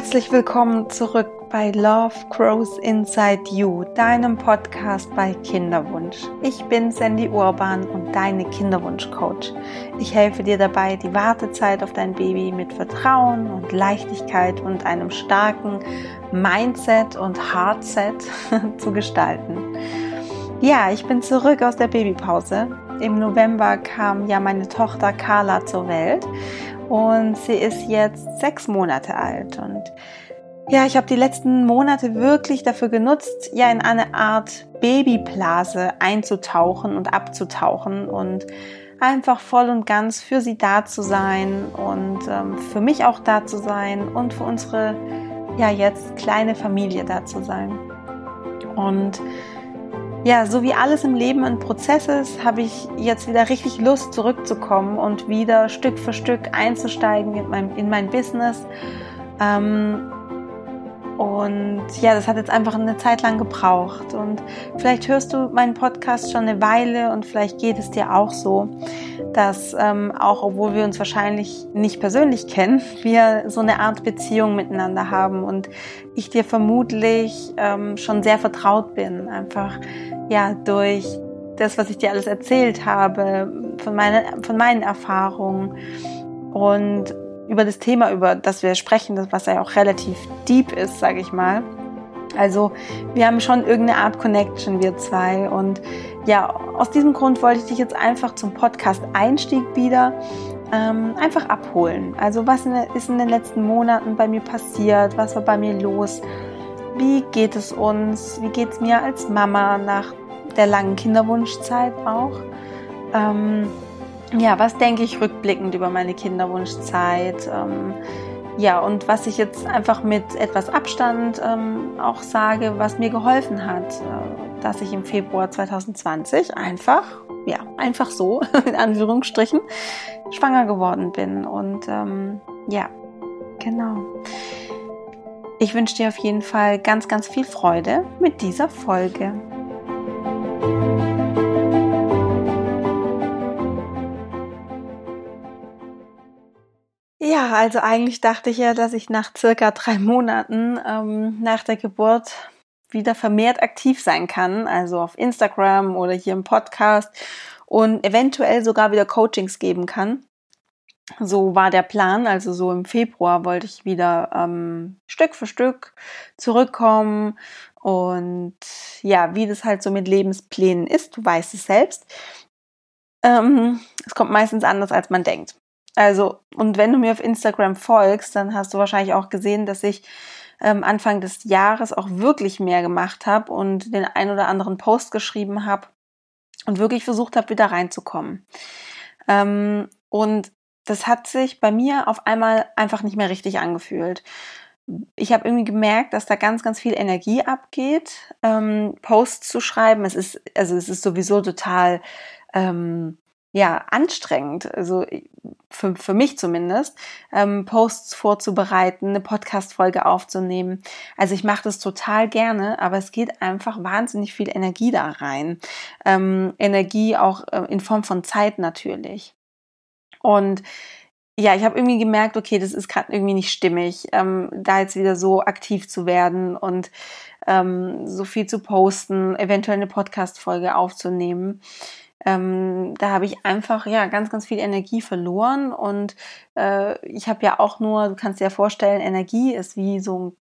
Herzlich willkommen zurück bei Love Grows Inside You, deinem Podcast bei Kinderwunsch. Ich bin Sandy Urban und deine Kinderwunschcoach. Ich helfe dir dabei, die Wartezeit auf dein Baby mit Vertrauen und Leichtigkeit und einem starken Mindset und Heartset zu gestalten. Ja, ich bin zurück aus der Babypause. Im November kam ja meine Tochter Carla zur Welt und sie ist jetzt sechs Monate alt. Und ja, ich habe die letzten Monate wirklich dafür genutzt, ja in eine Art Babyblase einzutauchen und abzutauchen und einfach voll und ganz für sie da zu sein und ähm, für mich auch da zu sein und für unsere ja jetzt kleine Familie da zu sein. Und ja, so wie alles im Leben ein Prozess ist, habe ich jetzt wieder richtig Lust zurückzukommen und wieder Stück für Stück einzusteigen in mein, in mein Business. Ähm, und ja, das hat jetzt einfach eine Zeit lang gebraucht. Und vielleicht hörst du meinen Podcast schon eine Weile und vielleicht geht es dir auch so, dass ähm, auch obwohl wir uns wahrscheinlich nicht persönlich kennen, wir so eine Art Beziehung miteinander haben und ich dir vermutlich ähm, schon sehr vertraut bin, einfach ja durch das, was ich dir alles erzählt habe, von, meine, von meinen Erfahrungen und über das Thema, über das wir sprechen, was ja auch relativ deep ist, sage ich mal. Also wir haben schon irgendeine Art Connection, wir zwei. Und ja, aus diesem Grund wollte ich dich jetzt einfach zum Podcast-Einstieg wieder ähm, einfach abholen. Also was ist in den letzten Monaten bei mir passiert? Was war bei mir los? Wie geht es uns? Wie geht es mir als Mama nach der langen Kinderwunschzeit auch? Ähm, ja, was denke ich rückblickend über meine Kinderwunschzeit? Ähm, ja, und was ich jetzt einfach mit etwas Abstand ähm, auch sage, was mir geholfen hat, äh, dass ich im Februar 2020 einfach, ja, einfach so, in Anführungsstrichen, schwanger geworden bin. Und ähm, ja, genau. Ich wünsche dir auf jeden Fall ganz, ganz viel Freude mit dieser Folge. Also eigentlich dachte ich ja, dass ich nach circa drei Monaten ähm, nach der Geburt wieder vermehrt aktiv sein kann, also auf Instagram oder hier im Podcast und eventuell sogar wieder Coachings geben kann. So war der Plan, also so im Februar wollte ich wieder ähm, Stück für Stück zurückkommen und ja, wie das halt so mit Lebensplänen ist, du weißt es selbst. Ähm, es kommt meistens anders, als man denkt. Also, und wenn du mir auf Instagram folgst, dann hast du wahrscheinlich auch gesehen, dass ich ähm, Anfang des Jahres auch wirklich mehr gemacht habe und den ein oder anderen Post geschrieben habe und wirklich versucht habe, wieder reinzukommen. Ähm, und das hat sich bei mir auf einmal einfach nicht mehr richtig angefühlt. Ich habe irgendwie gemerkt, dass da ganz, ganz viel Energie abgeht, ähm, Posts zu schreiben. Es ist, also es ist sowieso total ähm, ja, anstrengend, also für, für mich zumindest, ähm, Posts vorzubereiten, eine Podcast-Folge aufzunehmen. Also ich mache das total gerne, aber es geht einfach wahnsinnig viel Energie da rein. Ähm, Energie auch äh, in Form von Zeit natürlich. Und ja, ich habe irgendwie gemerkt, okay, das ist gerade irgendwie nicht stimmig, ähm, da jetzt wieder so aktiv zu werden und ähm, so viel zu posten, eventuell eine Podcast-Folge aufzunehmen ähm, da habe ich einfach ja ganz, ganz viel Energie verloren und äh, ich habe ja auch nur, du kannst dir ja vorstellen, Energie ist wie so ein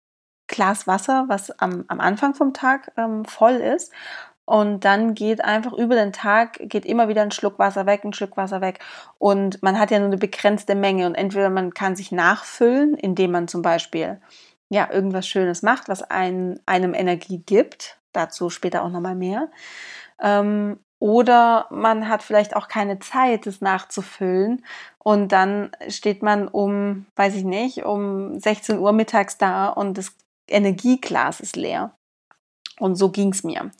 Glas Wasser, was am, am Anfang vom Tag ähm, voll ist und dann geht einfach über den Tag, geht immer wieder ein Schluck Wasser weg, ein Schluck Wasser weg. Und man hat ja nur eine begrenzte Menge. Und entweder man kann sich nachfüllen, indem man zum Beispiel ja irgendwas Schönes macht, was ein, einem Energie gibt. Dazu später auch nochmal mehr. Ähm, oder man hat vielleicht auch keine Zeit, es nachzufüllen. Und dann steht man um, weiß ich nicht, um 16 Uhr mittags da und das Energieglas ist leer. Und so ging's mir.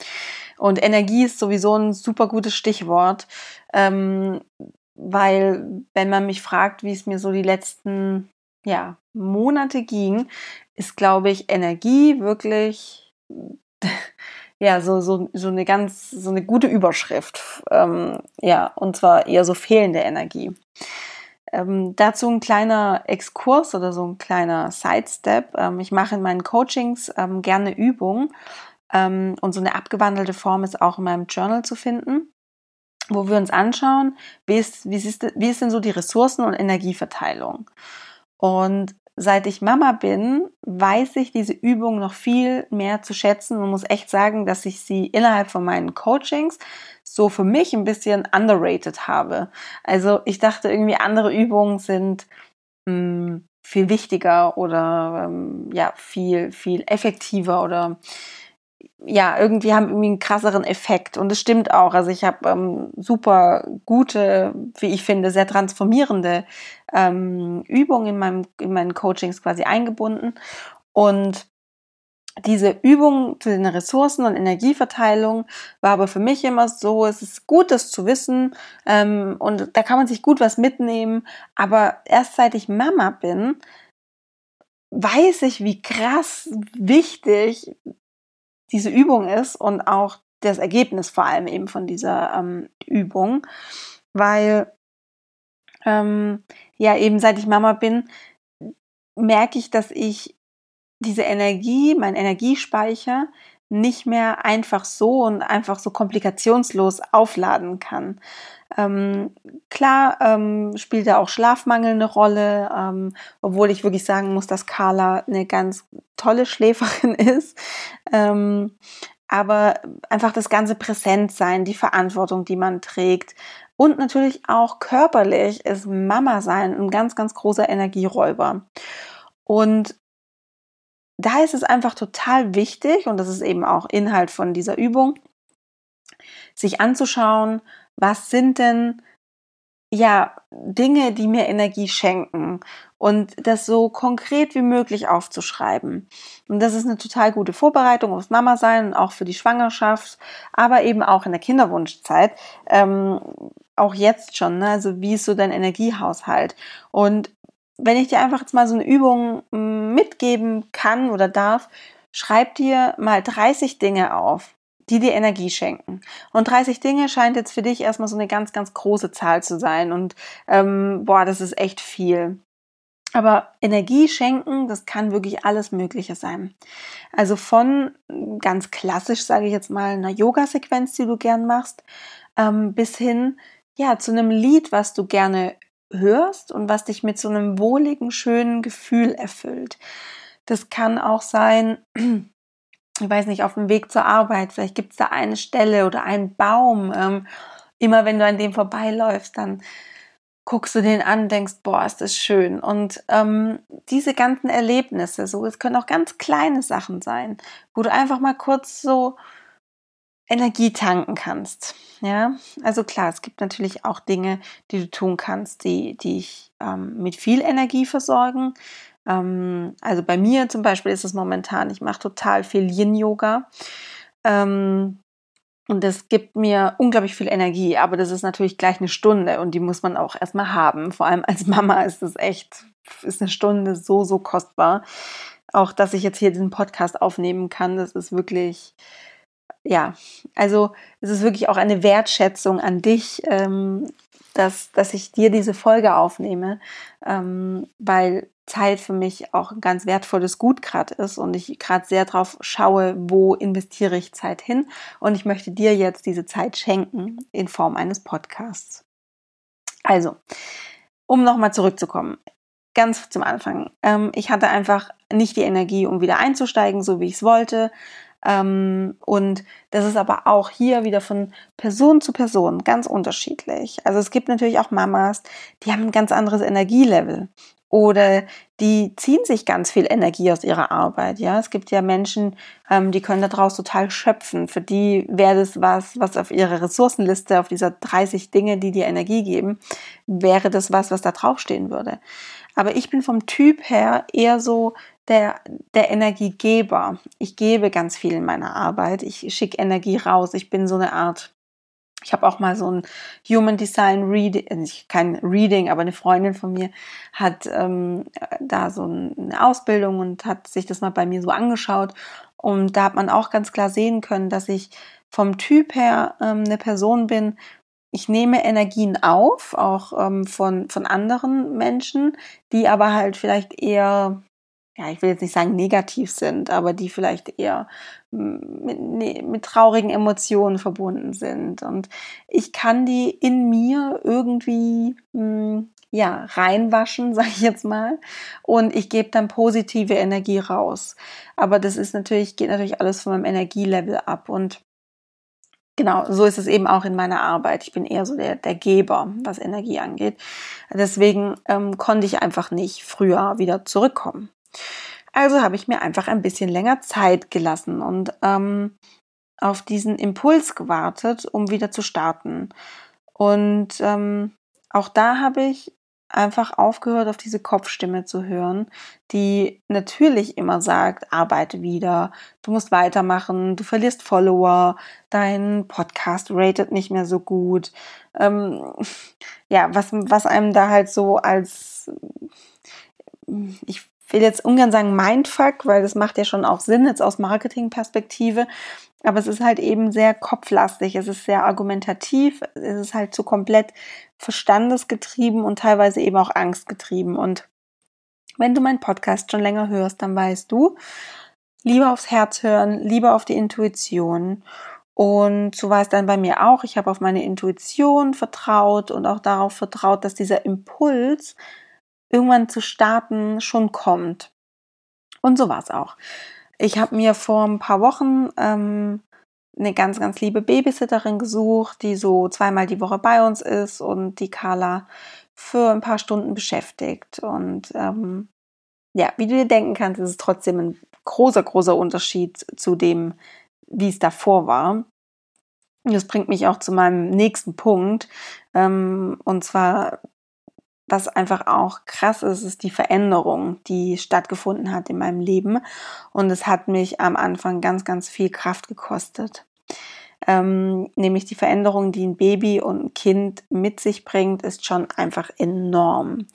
Und Energie ist sowieso ein super gutes Stichwort, ähm, weil wenn man mich fragt, wie es mir so die letzten ja, Monate ging, ist, glaube ich, Energie wirklich ja, so, so, so eine ganz, so eine gute Überschrift. Ähm, ja, und zwar eher so fehlende Energie. Ähm, dazu ein kleiner Exkurs oder so ein kleiner Sidestep. Ähm, ich mache in meinen Coachings ähm, gerne Übungen ähm, und so eine abgewandelte Form ist auch in meinem Journal zu finden, wo wir uns anschauen, wie ist, wie ist, wie ist denn so die Ressourcen- und Energieverteilung. Und seit ich Mama bin, weiß ich diese Übung noch viel mehr zu schätzen und muss echt sagen, dass ich sie innerhalb von meinen Coachings so für mich ein bisschen underrated habe. Also ich dachte irgendwie andere Übungen sind mh, hm, viel wichtiger oder ähm, ja viel viel effektiver oder ja, irgendwie haben irgendwie einen krasseren Effekt. Und es stimmt auch. Also ich habe ähm, super gute, wie ich finde, sehr transformierende ähm, Übungen in, meinem, in meinen Coachings quasi eingebunden. Und diese Übung zu den Ressourcen und Energieverteilung war aber für mich immer so, es ist gut, das zu wissen ähm, und da kann man sich gut was mitnehmen. Aber erst seit ich Mama bin, weiß ich, wie krass wichtig diese Übung ist und auch das Ergebnis vor allem eben von dieser ähm, Übung, weil ähm, ja eben seit ich Mama bin, merke ich, dass ich diese Energie, mein Energiespeicher, nicht mehr einfach so und einfach so komplikationslos aufladen kann. Ähm, klar ähm, spielt da auch Schlafmangel eine Rolle, ähm, obwohl ich wirklich sagen muss, dass Carla eine ganz tolle Schläferin ist. Ähm, aber einfach das ganze Präsentsein, die Verantwortung, die man trägt und natürlich auch körperlich ist Mama sein ein ganz, ganz großer Energieräuber. Und da ist es einfach total wichtig, und das ist eben auch Inhalt von dieser Übung, sich anzuschauen, was sind denn ja Dinge, die mir Energie schenken und das so konkret wie möglich aufzuschreiben. Und das ist eine total gute Vorbereitung aufs Mama sein auch für die Schwangerschaft, aber eben auch in der Kinderwunschzeit. Ähm, auch jetzt schon, ne? also wie ist so dein Energiehaushalt? Und wenn ich dir einfach jetzt mal so eine Übung hm, mitgeben kann oder darf, schreib dir mal 30 Dinge auf, die dir Energie schenken. Und 30 Dinge scheint jetzt für dich erstmal so eine ganz, ganz große Zahl zu sein. Und ähm, boah, das ist echt viel. Aber Energie schenken, das kann wirklich alles Mögliche sein. Also von ganz klassisch, sage ich jetzt mal, einer Yoga-Sequenz, die du gern machst, ähm, bis hin ja zu einem Lied, was du gerne hörst und was dich mit so einem wohligen, schönen Gefühl erfüllt. Das kann auch sein, ich weiß nicht, auf dem Weg zur Arbeit, vielleicht gibt es da eine Stelle oder einen Baum. Ähm, immer wenn du an dem vorbeiläufst, dann guckst du den an, denkst, boah, ist das schön. Und ähm, diese ganzen Erlebnisse, so, es können auch ganz kleine Sachen sein, wo du einfach mal kurz so Energie tanken kannst. Ja, also klar, es gibt natürlich auch Dinge, die du tun kannst, die, dich ähm, mit viel Energie versorgen. Ähm, also bei mir zum Beispiel ist es momentan, ich mache total viel Yin-Yoga. Ähm, und das gibt mir unglaublich viel Energie, aber das ist natürlich gleich eine Stunde und die muss man auch erstmal haben. Vor allem als Mama ist es echt, ist eine Stunde so, so kostbar. Auch, dass ich jetzt hier diesen Podcast aufnehmen kann, das ist wirklich, ja, also es ist wirklich auch eine Wertschätzung an dich, ähm, dass, dass ich dir diese Folge aufnehme, ähm, weil Zeit für mich auch ein ganz wertvolles Gut gerade ist und ich gerade sehr drauf schaue, wo investiere ich Zeit hin und ich möchte dir jetzt diese Zeit schenken in Form eines Podcasts. Also, um nochmal zurückzukommen, ganz zum Anfang. Ähm, ich hatte einfach nicht die Energie, um wieder einzusteigen, so wie ich es wollte. Ähm, und das ist aber auch hier wieder von Person zu Person ganz unterschiedlich. Also es gibt natürlich auch Mamas, die haben ein ganz anderes Energielevel oder die ziehen sich ganz viel Energie aus ihrer Arbeit. Ja, es gibt ja Menschen, ähm, die können daraus total schöpfen. Für die wäre das was, was auf ihrer Ressourcenliste, auf dieser 30 Dinge, die dir Energie geben, wäre das was, was da draufstehen würde. Aber ich bin vom Typ her eher so der, der Energiegeber. Ich gebe ganz viel in meiner Arbeit. Ich schicke Energie raus. Ich bin so eine Art ich habe auch mal so ein Human Design Reading, äh, kein Reading, aber eine Freundin von mir hat ähm, da so eine Ausbildung und hat sich das mal bei mir so angeschaut. Und da hat man auch ganz klar sehen können, dass ich vom Typ her ähm, eine Person bin, ich nehme Energien auf, auch ähm, von, von anderen Menschen, die aber halt vielleicht eher, ja, ich will jetzt nicht sagen negativ sind, aber die vielleicht eher mit, ne, mit traurigen Emotionen verbunden sind. Und ich kann die in mir irgendwie, mh, hm, ja, reinwaschen, sage ich jetzt mal. Und ich gebe dann positive Energie raus. Aber das ist natürlich, geht natürlich alles von meinem Energielevel ab. Und Genau, so ist es eben auch in meiner Arbeit. Ich bin eher so der, der Geber, was Energie angeht. Deswegen ähm, konnte ich einfach nicht früher wieder zurückkommen. Also habe ich mir einfach ein bisschen länger Zeit gelassen und ähm, auf diesen Impuls gewartet, um wieder zu starten. Und ähm, auch da habe ich einfach aufgehört, auf diese Kopfstimme zu hören, die natürlich immer sagt, arbeite wieder, du musst weitermachen, du verlierst Follower, dein Podcast ratet nicht mehr so gut. Ähm, ja, was, was einem da halt so als, ich will jetzt ungern sagen Mindfuck, weil das macht ja schon auch Sinn jetzt aus Marketingperspektive, aber es ist halt eben sehr kopflastig, es ist sehr argumentativ, es ist halt so komplett verstandesgetrieben und teilweise eben auch angstgetrieben. Und wenn du meinen Podcast schon länger hörst, dann weißt du, lieber aufs Herz hören, lieber auf die Intuition. Und so war es dann bei mir auch. Ich habe auf meine Intuition vertraut und auch darauf vertraut, dass dieser Impuls, irgendwann zu starten, schon kommt. Und so war es auch. Ich habe mir vor ein paar Wochen ähm, eine ganz, ganz liebe Babysitterin gesucht, die so zweimal die Woche bei uns ist und die Carla für ein paar Stunden beschäftigt. Und ähm, ja, wie du dir denken kannst, ist es trotzdem ein großer, großer Unterschied zu dem, wie es davor war. Das bringt mich auch zu meinem nächsten Punkt. Ähm, und zwar was einfach auch krass ist, ist die Veränderung, die stattgefunden hat in meinem Leben. Und es hat mich am Anfang ganz, ganz viel Kraft gekostet. Ähm, nämlich die Veränderung, die ein Baby und ein Kind mit sich bringt, ist schon einfach enorm.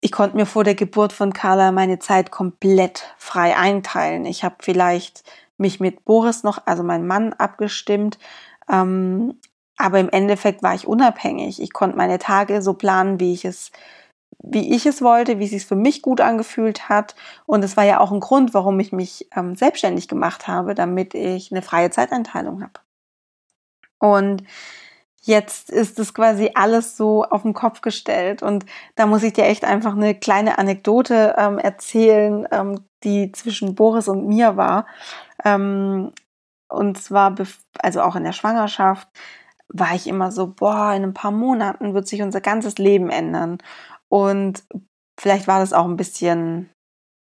Ich konnte mir vor der Geburt von Carla meine Zeit komplett frei einteilen. Ich habe vielleicht mich mit Boris noch, also mein Mann, abgestimmt. Ähm, aber im Endeffekt war ich unabhängig. Ich konnte meine Tage so planen, wie ich es, wie ich es wollte, wie es sich für mich gut angefühlt hat. Und es war ja auch ein Grund, warum ich mich ähm, selbstständig gemacht habe, damit ich eine freie Zeiteinteilung habe. Und jetzt ist es quasi alles so auf den Kopf gestellt. Und da muss ich dir echt einfach eine kleine Anekdote ähm, erzählen, ähm, die zwischen Boris und mir war. Ähm, und zwar, also auch in der Schwangerschaft war ich immer so, boah, in ein paar Monaten wird sich unser ganzes Leben ändern. Und vielleicht war das auch ein bisschen,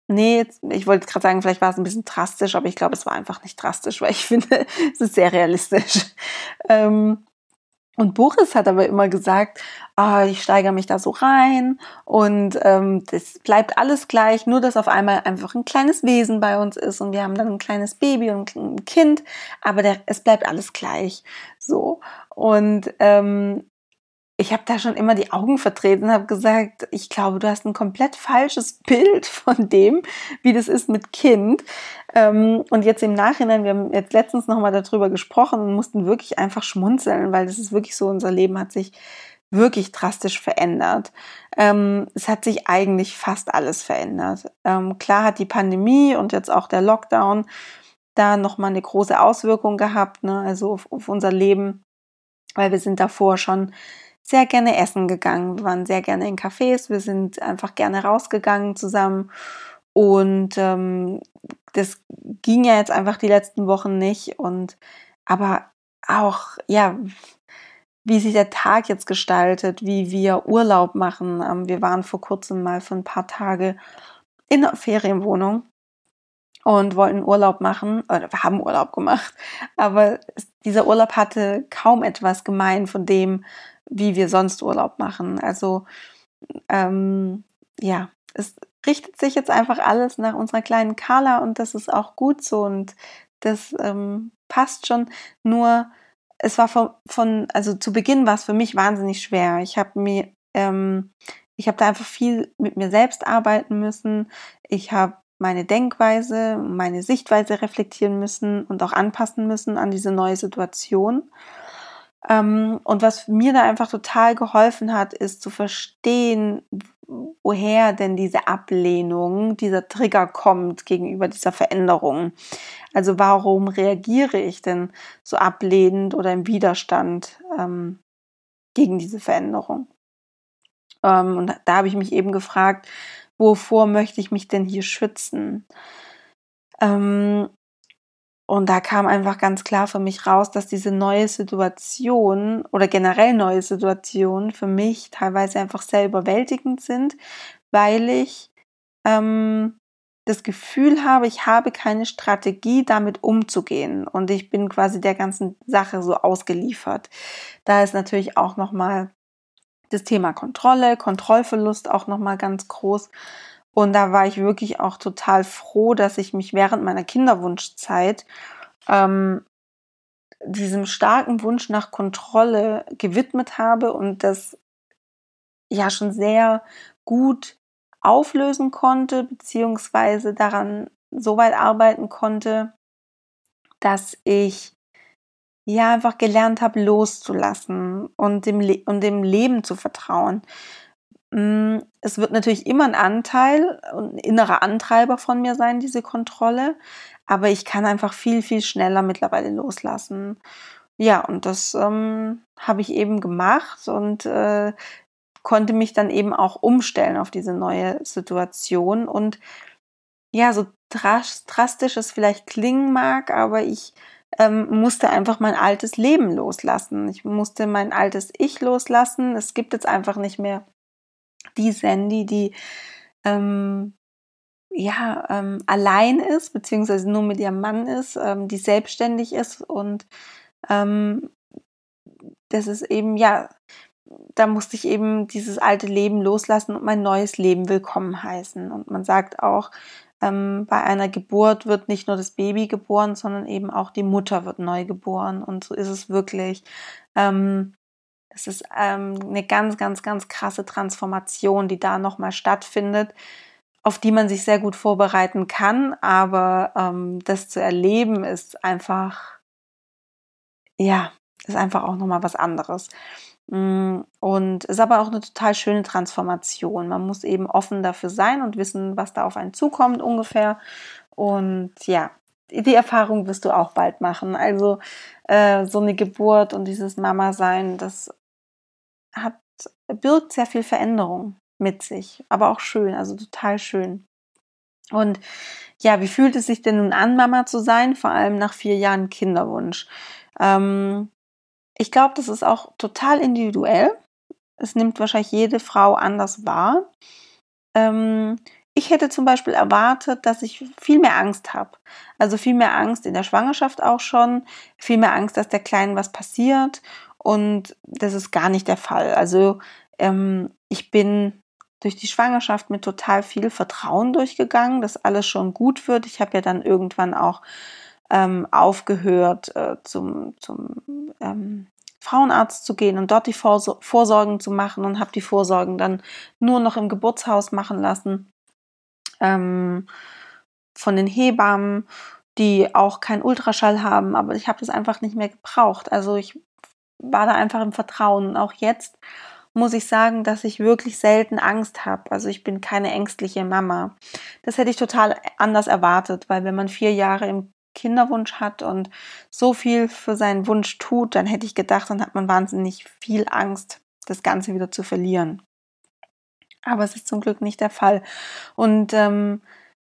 nee, ich wollte gerade sagen, vielleicht war es ein bisschen drastisch, aber ich glaube, es war einfach nicht drastisch, weil ich finde, es ist sehr realistisch. Ähm, und Boris hat aber immer gesagt, ah, ich steigere mich da so rein und ähm, das bleibt alles gleich, nur dass auf einmal einfach ein kleines Wesen bei uns ist und wir haben dann ein kleines Baby und ein Kind, aber der, es bleibt alles gleich. So. Und ähm, ich habe da schon immer die Augen vertreten, habe gesagt, ich glaube, du hast ein komplett falsches Bild von dem, wie das ist mit Kind. Ähm, und jetzt im Nachhinein, wir haben jetzt letztens nochmal darüber gesprochen und mussten wirklich einfach schmunzeln, weil das ist wirklich so, unser Leben hat sich wirklich drastisch verändert. Ähm, es hat sich eigentlich fast alles verändert. Ähm, klar hat die Pandemie und jetzt auch der Lockdown da nochmal eine große Auswirkung gehabt, ne? also auf unser Leben, weil wir sind davor schon sehr gerne essen gegangen. Wir waren sehr gerne in Cafés, wir sind einfach gerne rausgegangen zusammen. Und ähm, das ging ja jetzt einfach die letzten Wochen nicht. Und aber auch, ja, wie sich der Tag jetzt gestaltet, wie wir Urlaub machen. Ähm, wir waren vor kurzem mal für ein paar Tage in einer Ferienwohnung und wollten Urlaub machen, oder wir haben Urlaub gemacht, aber dieser Urlaub hatte kaum etwas gemein von dem, wie wir sonst Urlaub machen. Also ähm, ja, es richtet sich jetzt einfach alles nach unserer kleinen Carla und das ist auch gut so und das ähm, passt schon. Nur es war von, von, also zu Beginn war es für mich wahnsinnig schwer. Ich habe mir, ähm, ich habe da einfach viel mit mir selbst arbeiten müssen. Ich habe meine Denkweise, meine Sichtweise reflektieren müssen und auch anpassen müssen an diese neue Situation. Ähm, und was mir da einfach total geholfen hat, ist zu verstehen, woher denn diese Ablehnung, dieser Trigger kommt gegenüber dieser Veränderung. Also warum reagiere ich denn so ablehnend oder im Widerstand ähm, gegen diese Veränderung? Ähm, und da habe ich mich eben gefragt, wovor möchte ich mich denn hier schützen? Ähm, und da kam einfach ganz klar für mich raus, dass diese neue Situation oder generell neue Situationen für mich teilweise einfach sehr überwältigend sind, weil ich ähm, das Gefühl habe, ich habe keine Strategie, damit umzugehen und ich bin quasi der ganzen Sache so ausgeliefert. Da ist natürlich auch nochmal das Thema Kontrolle, Kontrollverlust auch nochmal ganz groß. Und da war ich wirklich auch total froh, dass ich mich während meiner Kinderwunschzeit ähm, diesem starken Wunsch nach Kontrolle gewidmet habe und das ja schon sehr gut auflösen konnte, beziehungsweise daran so weit arbeiten konnte, dass ich ja einfach gelernt habe, loszulassen und dem, Le und dem Leben zu vertrauen. Mm, es wird natürlich immer ein Anteil, ein innerer Antreiber von mir sein, diese Kontrolle. Aber ich kann einfach viel, viel schneller mittlerweile loslassen. Ja, und das ähm, habe ich eben gemacht und äh, konnte mich dann eben auch umstellen auf diese neue Situation. Und ja, so drastisch es vielleicht klingen mag, aber ich ähm, musste einfach mein altes Leben loslassen. Ich musste mein altes Ich loslassen. Es gibt jetzt einfach nicht mehr die Sandy, die ähm, ja ähm, allein ist, beziehungsweise nur mit ihrem Mann ist, ähm, die selbstständig ist und ähm, das ist eben, ja, da musste ich eben dieses alte Leben loslassen und mein neues Leben willkommen heißen. Und man sagt auch, ähm, bei einer Geburt wird nicht nur das Baby geboren, sondern eben auch die Mutter wird neu geboren. Und so ist es wirklich. Ähm, es ist ähm, eine ganz, ganz, ganz krasse Transformation, die da nochmal stattfindet, auf die man sich sehr gut vorbereiten kann. Aber ähm, das zu erleben ist einfach, ja, ist einfach auch nochmal was anderes. Mm, und ist aber auch eine total schöne Transformation. Man muss eben offen dafür sein und wissen, was da auf einen zukommt ungefähr. Und ja, die Erfahrung wirst du auch bald machen. Also äh, so eine Geburt und dieses Mama-Sein, das hat, birgt sehr viel Veränderung mit sich, aber auch schön, also total schön. Und ja, wie fühlt es sich denn nun an, Mama zu sein, vor allem nach vier Jahren Kinderwunsch? Ähm, ich glaube, das ist auch total individuell. Es nimmt wahrscheinlich jede Frau anders wahr. Ähm, ich hätte zum Beispiel erwartet, dass ich viel mehr Angst habe. Also viel mehr Angst in der Schwangerschaft auch schon, viel mehr Angst, dass der Kleinen was passiert und das ist gar nicht der Fall. Also ähm, ich bin durch die Schwangerschaft mit total viel Vertrauen durchgegangen, dass alles schon gut wird. Ich habe ja dann irgendwann auch ähm, aufgehört, äh, zum, zum ähm, Frauenarzt zu gehen und dort die Vorsor Vorsorgen zu machen und habe die Vorsorgen dann nur noch im Geburtshaus machen lassen ähm, von den Hebammen, die auch keinen Ultraschall haben, aber ich habe das einfach nicht mehr gebraucht. Also ich war da einfach im Vertrauen. Auch jetzt muss ich sagen, dass ich wirklich selten Angst habe. Also ich bin keine ängstliche Mama. Das hätte ich total anders erwartet, weil wenn man vier Jahre im Kinderwunsch hat und so viel für seinen Wunsch tut, dann hätte ich gedacht, dann hat man wahnsinnig viel Angst, das Ganze wieder zu verlieren. Aber es ist zum Glück nicht der Fall. Und ähm,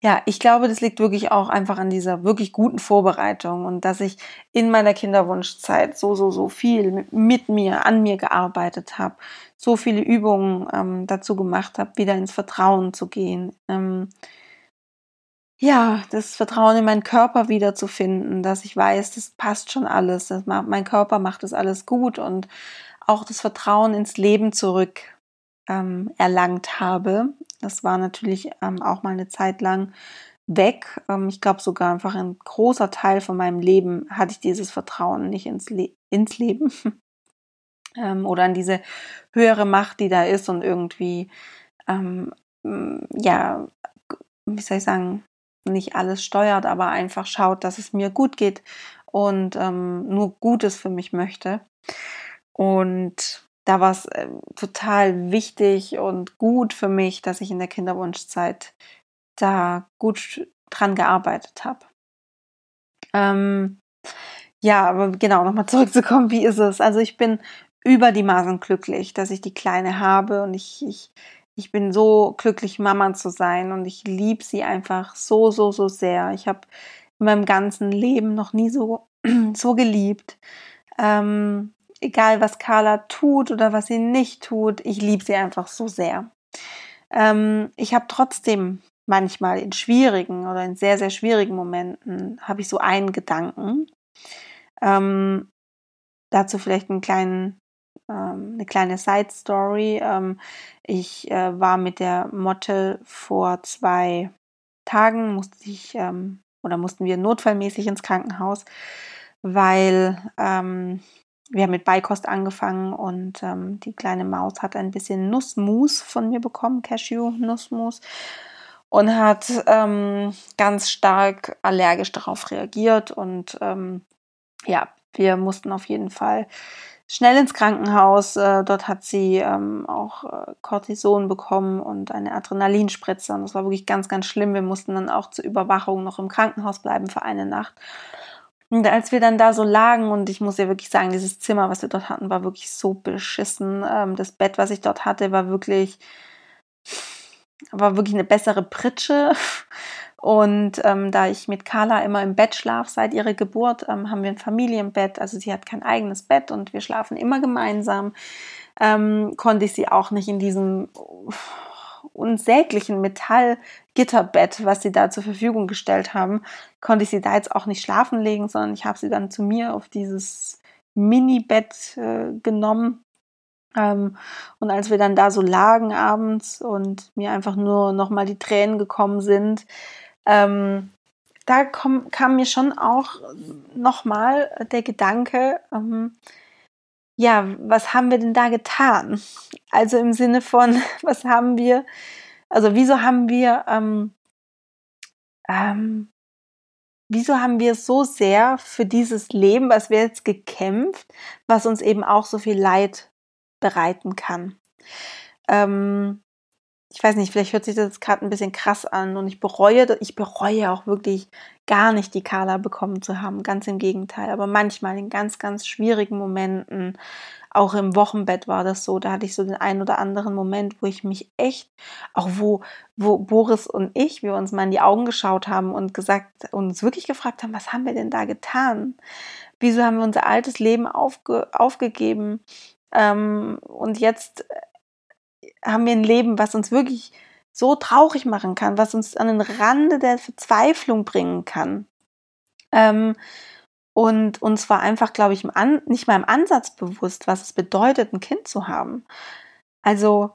ja, ich glaube, das liegt wirklich auch einfach an dieser wirklich guten Vorbereitung und dass ich in meiner Kinderwunschzeit so, so, so viel mit, mir, an mir gearbeitet habe, so viele Übungen ähm, dazu gemacht habe, wieder ins Vertrauen zu gehen. Ähm, ja, das Vertrauen in meinen Körper wiederzufinden, dass ich weiß, das passt schon alles, das macht, mein Körper macht das alles gut und auch das Vertrauen ins Leben zurück ähm, erlangt habe. Das war natürlich ähm, auch mal eine Zeit lang weg. Ähm, ich glaube sogar einfach ein großer Teil von meinem Leben hatte ich dieses Vertrauen nicht ins, Le ins Leben ähm, oder an diese höhere Macht, die da ist und irgendwie, ähm, ja, wie soll ich sagen, nicht alles steuert, aber einfach schaut, dass es mir gut geht und ähm, nur Gutes für mich möchte. Und da war es äh, total wichtig und gut für mich, dass ich in der Kinderwunschzeit da gut dran gearbeitet habe. Ähm, ja, aber genau, nochmal zurückzukommen, wie ist es? Also ich bin über die Maßen glücklich, dass ich die Kleine habe und ich, ich, ich bin so glücklich, Mama zu sein und ich liebe sie einfach so, so, so sehr. Ich habe in meinem ganzen Leben noch nie so, so geliebt. Ähm, egal, was Carla tut oder was sie nicht tut, ich liebe sie einfach so sehr. Ähm, ich habe trotzdem manchmal in schwierigen oder in sehr, sehr schwierigen Momenten habe ich so einen Gedanken. Ähm, dazu vielleicht einen kleinen, ähm, eine kleine Side Story. Ähm, ich äh, war mit der Motte vor zwei Tagen, musste ich ähm, oder mussten wir notfallmäßig ins Krankenhaus, weil ähm, wir haben mit Beikost angefangen und ähm, die kleine Maus hat ein bisschen Nussmus von mir bekommen, Cashew-Nussmus und hat ähm, ganz stark allergisch darauf reagiert. Und ähm, ja, wir mussten auf jeden Fall schnell ins Krankenhaus. Äh, dort hat sie ähm, auch äh, Cortison bekommen und eine Adrenalinspritze. Und das war wirklich ganz, ganz schlimm. Wir mussten dann auch zur Überwachung noch im Krankenhaus bleiben für eine Nacht. Und als wir dann da so lagen, und ich muss ja wirklich sagen, dieses Zimmer, was wir dort hatten, war wirklich so beschissen. Ähm, das Bett, was ich dort hatte, war wirklich war wirklich eine bessere Pritsche. Und ähm, da ich mit Carla immer im Bett schlafe seit ihrer Geburt, ähm, haben wir ein Familienbett. Also sie hat kein eigenes Bett und wir schlafen immer gemeinsam. Ähm, konnte ich sie auch nicht in diesem unsäglichen Metallgitterbett, was sie da zur Verfügung gestellt haben, konnte ich sie da jetzt auch nicht schlafen legen, sondern ich habe sie dann zu mir auf dieses Mini-Bett äh, genommen. Ähm, und als wir dann da so lagen abends und mir einfach nur nochmal die Tränen gekommen sind, ähm, da komm, kam mir schon auch nochmal der Gedanke, ähm, ja, was haben wir denn da getan? Also im Sinne von, was haben wir, also wieso haben wir, ähm, ähm, wieso haben wir so sehr für dieses Leben, was wir jetzt gekämpft, was uns eben auch so viel Leid bereiten kann. Ähm, ich weiß nicht, vielleicht hört sich das gerade ein bisschen krass an und ich bereue, ich bereue auch wirklich gar nicht die Carla bekommen zu haben, ganz im Gegenteil. Aber manchmal in ganz, ganz schwierigen Momenten, auch im Wochenbett war das so, da hatte ich so den einen oder anderen Moment, wo ich mich echt, auch wo, wo Boris und ich, wir uns mal in die Augen geschaut haben und gesagt, uns wirklich gefragt haben, was haben wir denn da getan? Wieso haben wir unser altes Leben aufge, aufgegeben? Ähm, und jetzt haben wir ein Leben, was uns wirklich so traurig machen kann, was uns an den Rande der Verzweiflung bringen kann. Ähm, und uns war einfach, glaube ich, nicht mal im Ansatz bewusst, was es bedeutet, ein Kind zu haben. Also,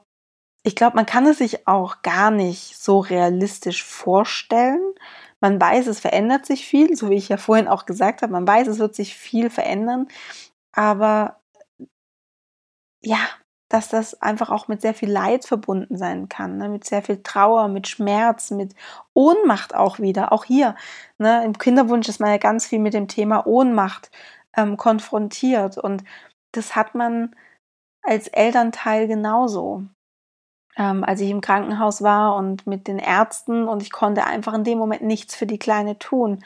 ich glaube, man kann es sich auch gar nicht so realistisch vorstellen. Man weiß, es verändert sich viel, so wie ich ja vorhin auch gesagt habe. Man weiß, es wird sich viel verändern. Aber ja, dass das einfach auch mit sehr viel Leid verbunden sein kann, ne? mit sehr viel Trauer, mit Schmerz, mit Ohnmacht auch wieder. Auch hier, ne? im Kinderwunsch ist man ja ganz viel mit dem Thema Ohnmacht ähm, konfrontiert und das hat man als Elternteil genauso. Ähm, als ich im Krankenhaus war und mit den Ärzten und ich konnte einfach in dem Moment nichts für die Kleine tun,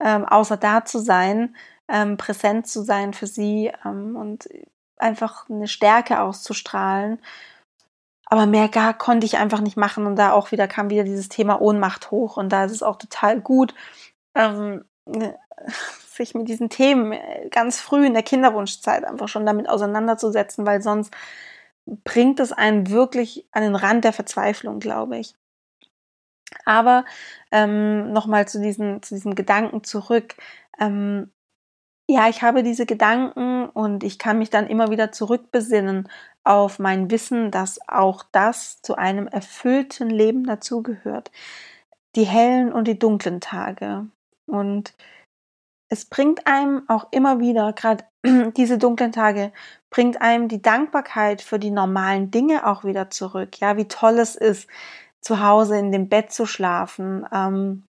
ähm, außer da zu sein, ähm, präsent zu sein für sie ähm, und einfach eine Stärke auszustrahlen. Aber mehr gar konnte ich einfach nicht machen. Und da auch wieder kam wieder dieses Thema Ohnmacht hoch. Und da ist es auch total gut, ähm, ne, sich mit diesen Themen äh, ganz früh in der Kinderwunschzeit einfach schon damit auseinanderzusetzen, weil sonst bringt es einen wirklich an den Rand der Verzweiflung, glaube ich. Aber ähm, nochmal zu, diesen, zu diesem Gedanken zurück. Ähm, ja, ich habe diese Gedanken und ich kann mich dann immer wieder zurückbesinnen auf mein Wissen, dass auch das zu einem erfüllten Leben dazugehört. Die hellen und die dunklen Tage. Und es bringt einem auch immer wieder, gerade diese dunklen Tage, bringt einem die Dankbarkeit für die normalen Dinge auch wieder zurück. Ja, wie toll es ist, zu Hause in dem Bett zu schlafen, ähm,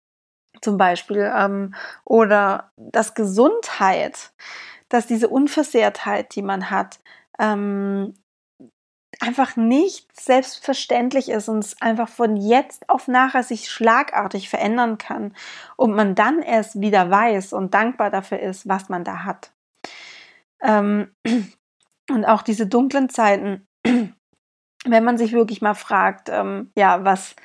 zum Beispiel ähm, oder dass Gesundheit, dass diese Unversehrtheit, die man hat, ähm, einfach nicht selbstverständlich ist und es einfach von jetzt auf nachher sich schlagartig verändern kann und man dann erst wieder weiß und dankbar dafür ist, was man da hat. Ähm, und auch diese dunklen Zeiten, wenn man sich wirklich mal fragt, ähm, ja, was,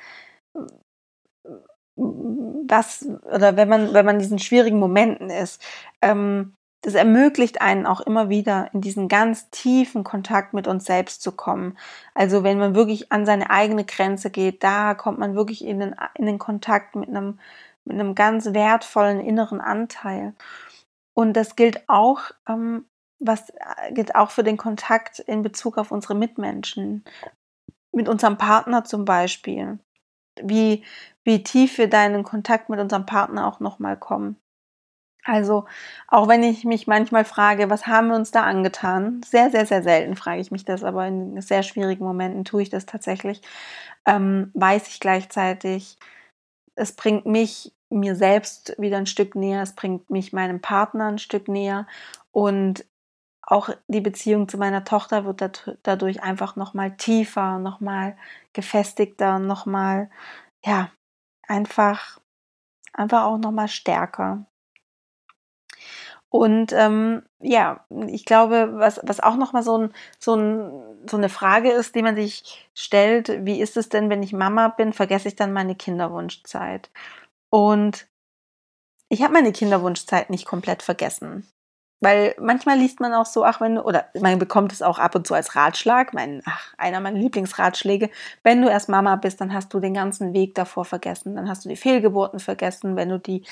was, oder wenn man, wenn man in diesen schwierigen Momenten ist, ähm, das ermöglicht einen auch immer wieder in diesen ganz tiefen Kontakt mit uns selbst zu kommen. Also wenn man wirklich an seine eigene Grenze geht, da kommt man wirklich in den, in den Kontakt mit einem, mit einem ganz wertvollen inneren Anteil. Und das gilt auch, ähm, was gilt auch für den Kontakt in Bezug auf unsere Mitmenschen, mit unserem Partner zum Beispiel. Wie, wie tief wir da in den Kontakt mit unserem Partner auch nochmal kommen. Also, auch wenn ich mich manchmal frage, was haben wir uns da angetan? Sehr, sehr, sehr selten frage ich mich das, aber in sehr schwierigen Momenten tue ich das tatsächlich. Ähm, weiß ich gleichzeitig, es bringt mich mir selbst wieder ein Stück näher, es bringt mich meinem Partner ein Stück näher und auch die Beziehung zu meiner Tochter wird dadurch einfach nochmal tiefer, nochmal gefestigter, nochmal, ja, einfach, einfach auch nochmal stärker. Und ähm, ja, ich glaube, was, was auch nochmal so, ein, so, ein, so eine Frage ist, die man sich stellt, wie ist es denn, wenn ich Mama bin, vergesse ich dann meine Kinderwunschzeit? Und ich habe meine Kinderwunschzeit nicht komplett vergessen. Weil manchmal liest man auch so, ach, wenn du, oder man bekommt es auch ab und zu als Ratschlag, mein, ach, einer meiner Lieblingsratschläge, wenn du erst Mama bist, dann hast du den ganzen Weg davor vergessen, dann hast du die Fehlgeburten vergessen, wenn du die,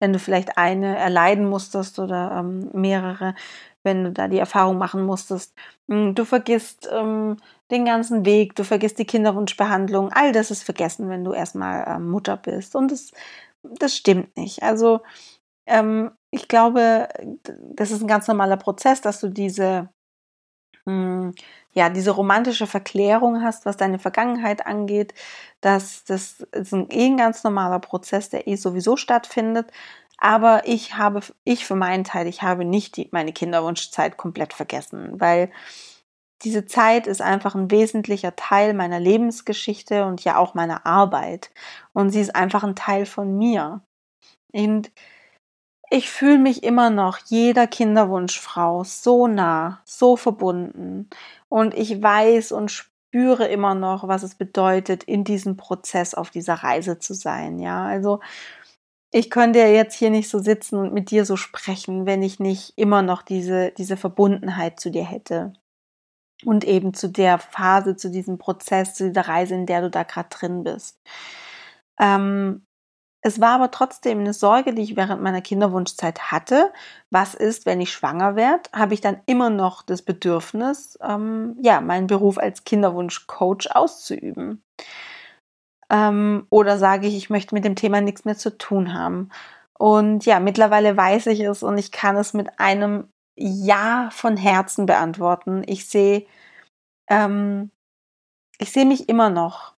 wenn du vielleicht eine erleiden musstest oder ähm, mehrere, wenn du da die Erfahrung machen musstest. Hm, du vergisst ähm, den ganzen Weg, du vergisst die Kinderwunschbehandlung, all das ist vergessen, wenn du erstmal ähm, Mutter bist. Und das, das stimmt nicht. Also ähm, ich glaube, das ist ein ganz normaler Prozess, dass du diese, hm, ja, diese romantische Verklärung hast, was deine Vergangenheit angeht. Das, das ist ein, eh ein ganz normaler Prozess, der eh sowieso stattfindet. Aber ich habe, ich für meinen Teil, ich habe nicht die, meine Kinderwunschzeit komplett vergessen, weil diese Zeit ist einfach ein wesentlicher Teil meiner Lebensgeschichte und ja auch meiner Arbeit. Und sie ist einfach ein Teil von mir. Und ich fühle mich immer noch jeder Kinderwunschfrau so nah, so verbunden. Und ich weiß und spüre immer noch, was es bedeutet, in diesem Prozess auf dieser Reise zu sein. Ja, also ich könnte ja jetzt hier nicht so sitzen und mit dir so sprechen, wenn ich nicht immer noch diese, diese Verbundenheit zu dir hätte. Und eben zu der Phase, zu diesem Prozess, zu dieser Reise, in der du da gerade drin bist. Ähm, es war aber trotzdem eine Sorge, die ich während meiner Kinderwunschzeit hatte. Was ist, wenn ich schwanger werde? Habe ich dann immer noch das Bedürfnis, ähm, ja, meinen Beruf als Kinderwunschcoach auszuüben? Ähm, oder sage ich, ich möchte mit dem Thema nichts mehr zu tun haben? Und ja, mittlerweile weiß ich es und ich kann es mit einem Ja von Herzen beantworten. Ich sehe, ähm, ich sehe mich immer noch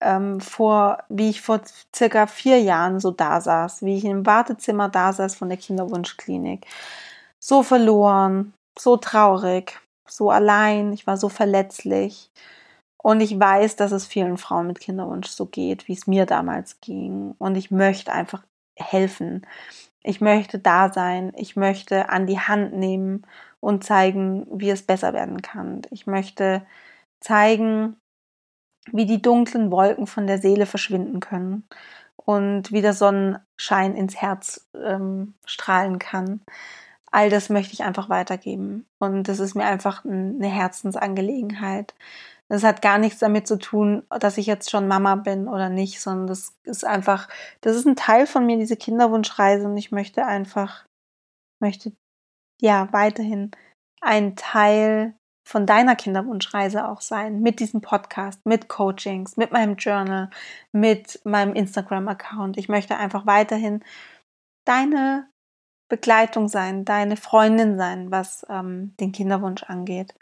ähm, vor, wie ich vor circa vier Jahren so da saß, wie ich im Wartezimmer da saß von der Kinderwunschklinik. So verloren, so traurig, so allein, ich war so verletzlich. Und ich weiß, dass es vielen Frauen mit Kinderwunsch so geht, wie es mir damals ging. Und ich möchte einfach helfen. Ich möchte da sein. Ich möchte an die Hand nehmen und zeigen, wie es besser werden kann. Ich möchte zeigen, wie die dunklen Wolken von der Seele verschwinden können und wie der Sonnenschein ins Herz ähm, strahlen kann. All das möchte ich einfach weitergeben. Und das ist mir einfach eine Herzensangelegenheit. Das hat gar nichts damit zu tun, dass ich jetzt schon Mama bin oder nicht, sondern das ist einfach, das ist ein Teil von mir, diese Kinderwunschreise. Und ich möchte einfach, möchte ja weiterhin ein Teil von deiner Kinderwunschreise auch sein, mit diesem Podcast, mit Coachings, mit meinem Journal, mit meinem Instagram-Account. Ich möchte einfach weiterhin deine Begleitung sein, deine Freundin sein, was ähm, den Kinderwunsch angeht.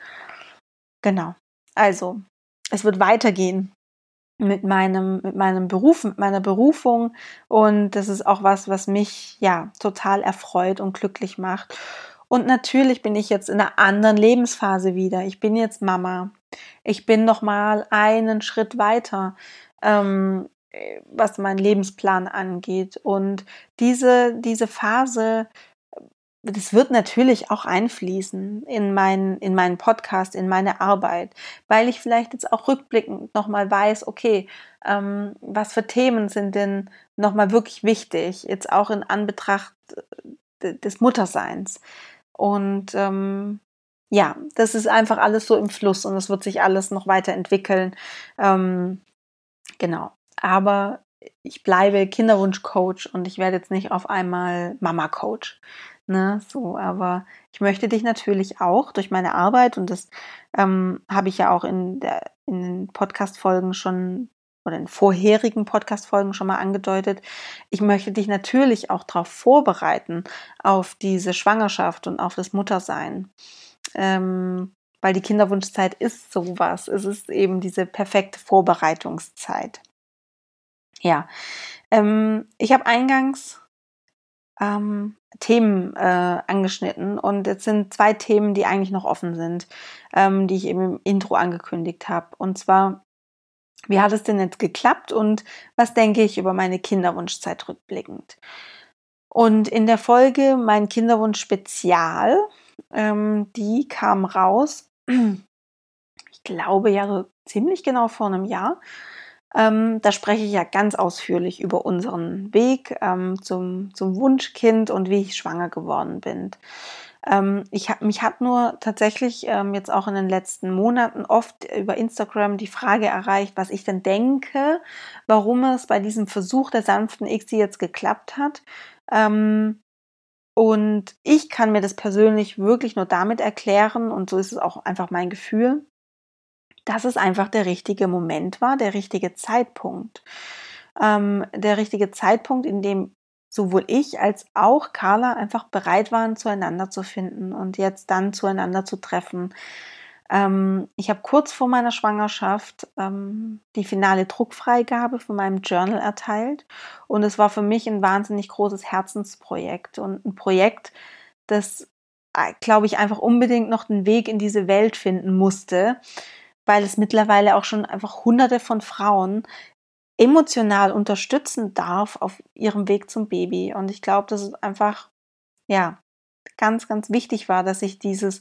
Genau. Also, es wird weitergehen mit meinem, mit meinem Beruf, mit meiner Berufung. Und das ist auch was, was mich ja total erfreut und glücklich macht. Und natürlich bin ich jetzt in einer anderen Lebensphase wieder. Ich bin jetzt Mama. Ich bin noch mal einen Schritt weiter, ähm, was meinen Lebensplan angeht. Und diese, diese Phase, das wird natürlich auch einfließen in meinen, in meinen Podcast, in meine Arbeit, weil ich vielleicht jetzt auch rückblickend nochmal weiß, okay, ähm, was für Themen sind denn nochmal wirklich wichtig, jetzt auch in Anbetracht äh, des Mutterseins. Und ähm, ja, das ist einfach alles so im Fluss und es wird sich alles noch weiterentwickeln. Ähm, genau. Aber ich bleibe Kinderwunschcoach und ich werde jetzt nicht auf einmal Mama-Coach. Ne, so, aber ich möchte dich natürlich auch durch meine Arbeit, und das ähm, habe ich ja auch in, der, in den Podcast-Folgen schon oder in vorherigen Podcast-Folgen schon mal angedeutet, ich möchte dich natürlich auch darauf vorbereiten, auf diese Schwangerschaft und auf das Muttersein. Ähm, weil die Kinderwunschzeit ist sowas. Es ist eben diese perfekte Vorbereitungszeit. Ja, ähm, ich habe eingangs ähm, Themen äh, angeschnitten und jetzt sind zwei Themen, die eigentlich noch offen sind, ähm, die ich eben im Intro angekündigt habe. Und zwar, wie hat es denn jetzt geklappt und was denke ich über meine Kinderwunschzeit rückblickend? Und in der Folge Mein Kinderwunsch Spezial, ähm, die kam raus, ich glaube ja so ziemlich genau vor einem Jahr. Ähm, da spreche ich ja ganz ausführlich über unseren Weg ähm, zum, zum Wunschkind und wie ich schwanger geworden bin. Ähm, ich hab, mich hat nur tatsächlich ähm, jetzt auch in den letzten Monaten oft über Instagram die Frage erreicht, was ich denn denke, warum es bei diesem Versuch der sanften ICSI jetzt geklappt hat. Ähm, und ich kann mir das persönlich wirklich nur damit erklären, und so ist es auch einfach mein Gefühl, dass es einfach der richtige Moment war, der richtige Zeitpunkt. Ähm, der richtige Zeitpunkt, in dem sowohl ich als auch Carla einfach bereit waren, zueinander zu finden und jetzt dann zueinander zu treffen. Ähm, ich habe kurz vor meiner Schwangerschaft ähm, die finale Druckfreigabe von meinem Journal erteilt und es war für mich ein wahnsinnig großes Herzensprojekt und ein Projekt, das, äh, glaube ich, einfach unbedingt noch den Weg in diese Welt finden musste weil es mittlerweile auch schon einfach hunderte von Frauen emotional unterstützen darf auf ihrem Weg zum Baby. Und ich glaube, dass es einfach, ja, ganz, ganz wichtig war, dass ich dieses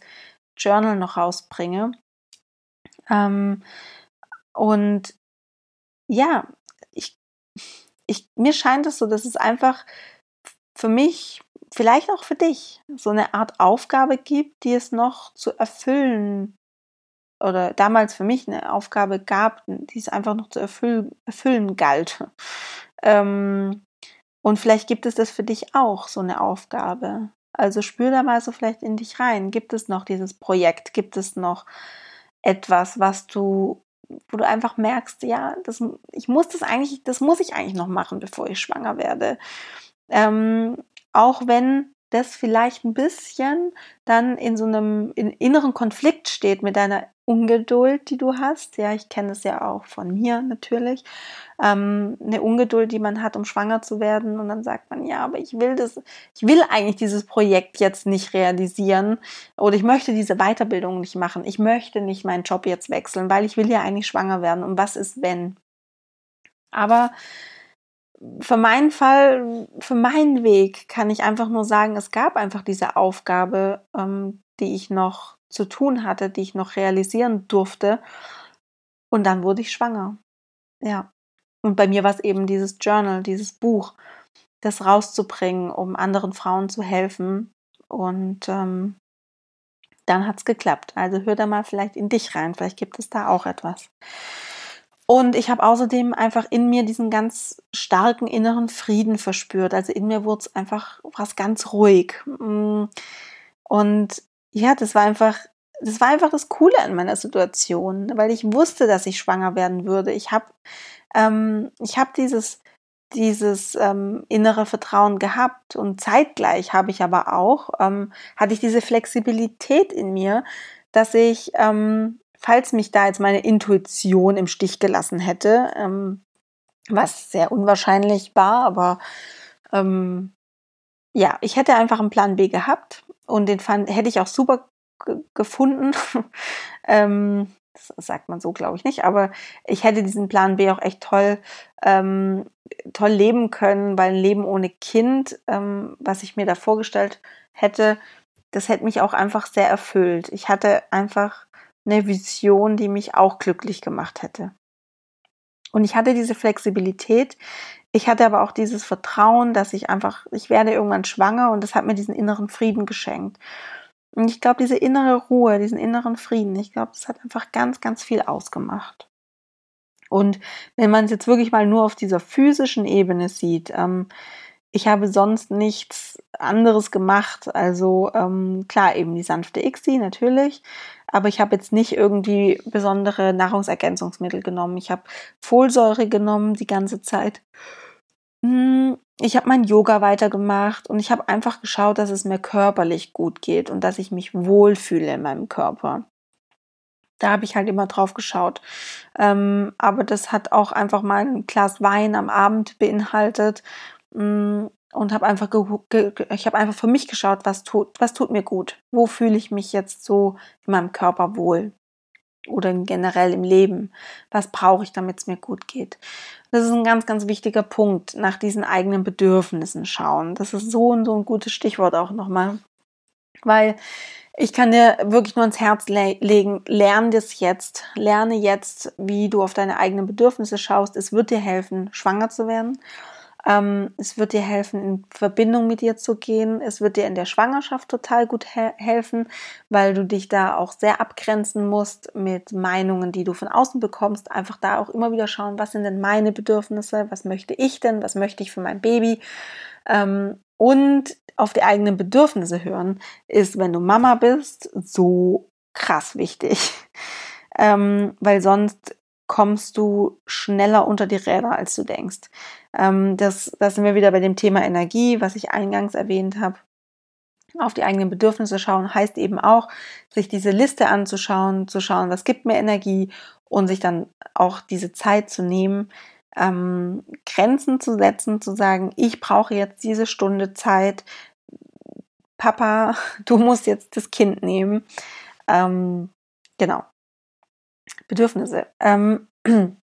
Journal noch rausbringe. Ähm, und ja, ich, ich, mir scheint es so, dass es einfach für mich, vielleicht auch für dich, so eine Art Aufgabe gibt, die es noch zu erfüllen oder damals für mich eine Aufgabe gab, die es einfach noch zu erfüllen, erfüllen galt. Ähm, und vielleicht gibt es das für dich auch, so eine Aufgabe. Also spür da mal so vielleicht in dich rein. Gibt es noch dieses Projekt? Gibt es noch etwas, was du, wo du einfach merkst, ja, das, ich muss das eigentlich, das muss ich eigentlich noch machen, bevor ich schwanger werde. Ähm, auch wenn das vielleicht ein bisschen dann in so einem in inneren Konflikt steht mit deiner Ungeduld, die du hast. Ja, ich kenne es ja auch von mir natürlich. Ähm, eine Ungeduld, die man hat, um schwanger zu werden. Und dann sagt man, ja, aber ich will das, ich will eigentlich dieses Projekt jetzt nicht realisieren. Oder ich möchte diese Weiterbildung nicht machen. Ich möchte nicht meinen Job jetzt wechseln, weil ich will ja eigentlich schwanger werden. Und was ist, wenn? Aber für meinen Fall, für meinen Weg kann ich einfach nur sagen, es gab einfach diese Aufgabe, ähm, die ich noch zu tun hatte, die ich noch realisieren durfte. Und dann wurde ich schwanger. Ja. Und bei mir war es eben dieses Journal, dieses Buch, das rauszubringen, um anderen Frauen zu helfen. Und ähm, dann hat es geklappt. Also hör da mal vielleicht in dich rein. Vielleicht gibt es da auch etwas. Und ich habe außerdem einfach in mir diesen ganz starken inneren Frieden verspürt. Also in mir wurde es einfach was ganz ruhig. Mm. Und ja, das war einfach, das war einfach das Coole an meiner Situation, weil ich wusste, dass ich schwanger werden würde. Ich habe, ähm, ich habe dieses, dieses ähm, innere Vertrauen gehabt und zeitgleich habe ich aber auch, ähm, hatte ich diese Flexibilität in mir, dass ich ähm, falls mich da jetzt meine Intuition im Stich gelassen hätte, ähm, was sehr unwahrscheinlich war, aber ähm, ja, ich hätte einfach einen Plan B gehabt und den fand, hätte ich auch super gefunden. ähm, das sagt man so, glaube ich nicht, aber ich hätte diesen Plan B auch echt toll, ähm, toll leben können, weil ein Leben ohne Kind, ähm, was ich mir da vorgestellt hätte, das hätte mich auch einfach sehr erfüllt. Ich hatte einfach eine Vision, die mich auch glücklich gemacht hätte. Und ich hatte diese Flexibilität. Ich hatte aber auch dieses Vertrauen, dass ich einfach, ich werde irgendwann schwanger und das hat mir diesen inneren Frieden geschenkt. Und ich glaube, diese innere Ruhe, diesen inneren Frieden, ich glaube, das hat einfach ganz, ganz viel ausgemacht. Und wenn man es jetzt wirklich mal nur auf dieser physischen Ebene sieht, ähm, ich habe sonst nichts anderes gemacht. Also ähm, klar, eben die sanfte ICSI natürlich, aber ich habe jetzt nicht irgendwie besondere Nahrungsergänzungsmittel genommen. Ich habe Folsäure genommen die ganze Zeit. Hm, ich habe mein Yoga weitergemacht und ich habe einfach geschaut, dass es mir körperlich gut geht und dass ich mich wohlfühle in meinem Körper. Da habe ich halt immer drauf geschaut. Ähm, aber das hat auch einfach mal ein Glas Wein am Abend beinhaltet hm, und habe einfach ich habe einfach für mich geschaut, was tut was tut mir gut, wo fühle ich mich jetzt so in meinem Körper wohl oder generell im Leben, was brauche ich, damit es mir gut geht. Das ist ein ganz, ganz wichtiger Punkt, nach diesen eigenen Bedürfnissen schauen. Das ist so und so ein gutes Stichwort auch nochmal, weil ich kann dir wirklich nur ins Herz le legen, lerne das jetzt, lerne jetzt, wie du auf deine eigenen Bedürfnisse schaust. Es wird dir helfen, schwanger zu werden ähm, es wird dir helfen, in Verbindung mit dir zu gehen. Es wird dir in der Schwangerschaft total gut he helfen, weil du dich da auch sehr abgrenzen musst mit Meinungen, die du von außen bekommst. Einfach da auch immer wieder schauen, was sind denn meine Bedürfnisse, was möchte ich denn, was möchte ich für mein Baby. Ähm, und auf die eigenen Bedürfnisse hören, ist, wenn du Mama bist, so krass wichtig. Ähm, weil sonst kommst du schneller unter die Räder, als du denkst. Ähm, das, das sind wir wieder bei dem Thema Energie, was ich eingangs erwähnt habe. Auf die eigenen Bedürfnisse schauen heißt eben auch, sich diese Liste anzuschauen, zu schauen, was gibt mir Energie und sich dann auch diese Zeit zu nehmen, ähm, Grenzen zu setzen, zu sagen, ich brauche jetzt diese Stunde Zeit. Papa, du musst jetzt das Kind nehmen. Ähm, genau. Bedürfnisse. Ähm,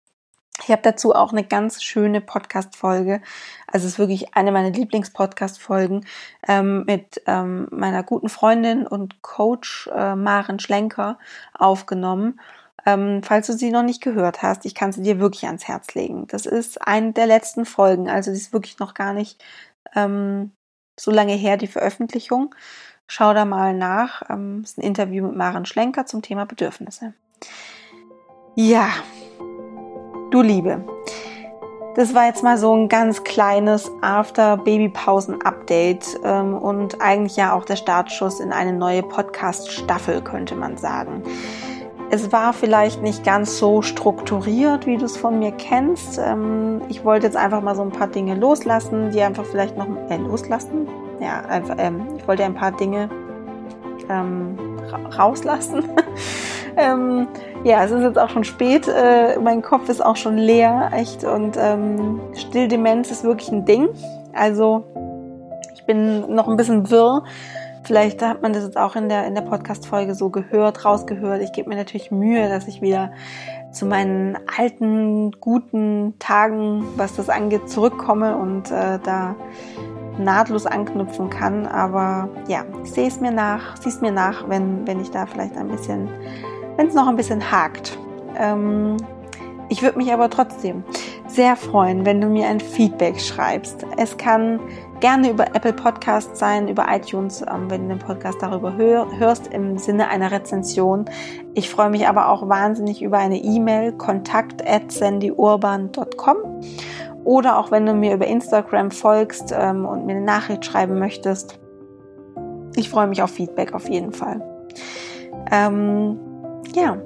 ich habe dazu auch eine ganz schöne Podcast-Folge. Also es ist wirklich eine meiner Lieblings-Podcast-Folgen ähm, mit ähm, meiner guten Freundin und Coach äh, Maren Schlenker aufgenommen. Ähm, falls du sie noch nicht gehört hast, ich kann sie dir wirklich ans Herz legen. Das ist eine der letzten Folgen, also die ist wirklich noch gar nicht ähm, so lange her, die Veröffentlichung. Schau da mal nach. Ähm, ist ein Interview mit Maren Schlenker zum Thema Bedürfnisse. Ja, du Liebe. Das war jetzt mal so ein ganz kleines After-Babypausen-Update ähm, und eigentlich ja auch der Startschuss in eine neue Podcast-Staffel, könnte man sagen. Es war vielleicht nicht ganz so strukturiert, wie du es von mir kennst. Ähm, ich wollte jetzt einfach mal so ein paar Dinge loslassen, die einfach vielleicht noch äh, loslassen. Ja, einfach, ähm, ich wollte ein paar Dinge ähm, rauslassen. ja, es ist jetzt auch schon spät. Äh, mein Kopf ist auch schon leer, echt. Und ähm, Stilldemenz ist wirklich ein Ding. Also ich bin noch ein bisschen wirr. Vielleicht hat man das jetzt auch in der, in der Podcast-Folge so gehört, rausgehört. Ich gebe mir natürlich Mühe, dass ich wieder zu meinen alten, guten Tagen, was das angeht, zurückkomme und äh, da nahtlos anknüpfen kann. Aber ja, ich sehe es mir nach, sieh es mir nach, wenn, wenn ich da vielleicht ein bisschen wenn es noch ein bisschen hakt. Ähm, ich würde mich aber trotzdem sehr freuen, wenn du mir ein Feedback schreibst. Es kann gerne über Apple Podcasts sein, über iTunes, ähm, wenn du den Podcast darüber hör, hörst, im Sinne einer Rezension. Ich freue mich aber auch wahnsinnig über eine E-Mail, kontakt at sandyurban.com oder auch wenn du mir über Instagram folgst ähm, und mir eine Nachricht schreiben möchtest. Ich freue mich auf Feedback auf jeden Fall. Ähm, ja.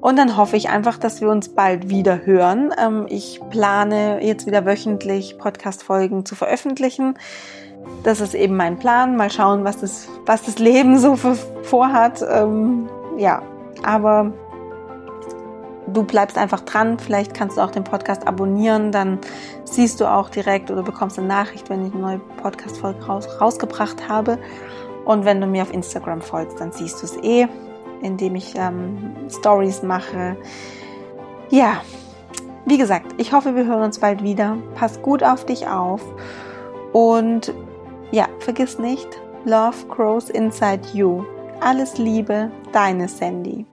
Und dann hoffe ich einfach, dass wir uns bald wieder hören. Ähm, ich plane jetzt wieder wöchentlich Podcast-Folgen zu veröffentlichen. Das ist eben mein Plan. Mal schauen, was das, was das Leben so für, vorhat. Ähm, ja, aber du bleibst einfach dran. Vielleicht kannst du auch den Podcast abonnieren. Dann siehst du auch direkt oder bekommst eine Nachricht, wenn ich eine neue Podcast-Folge raus, rausgebracht habe. Und wenn du mir auf Instagram folgst, dann siehst du es eh, indem ich ähm, Stories mache. Ja, wie gesagt, ich hoffe, wir hören uns bald wieder. Pass gut auf dich auf. Und ja, vergiss nicht, Love grows inside you. Alles Liebe, deine Sandy.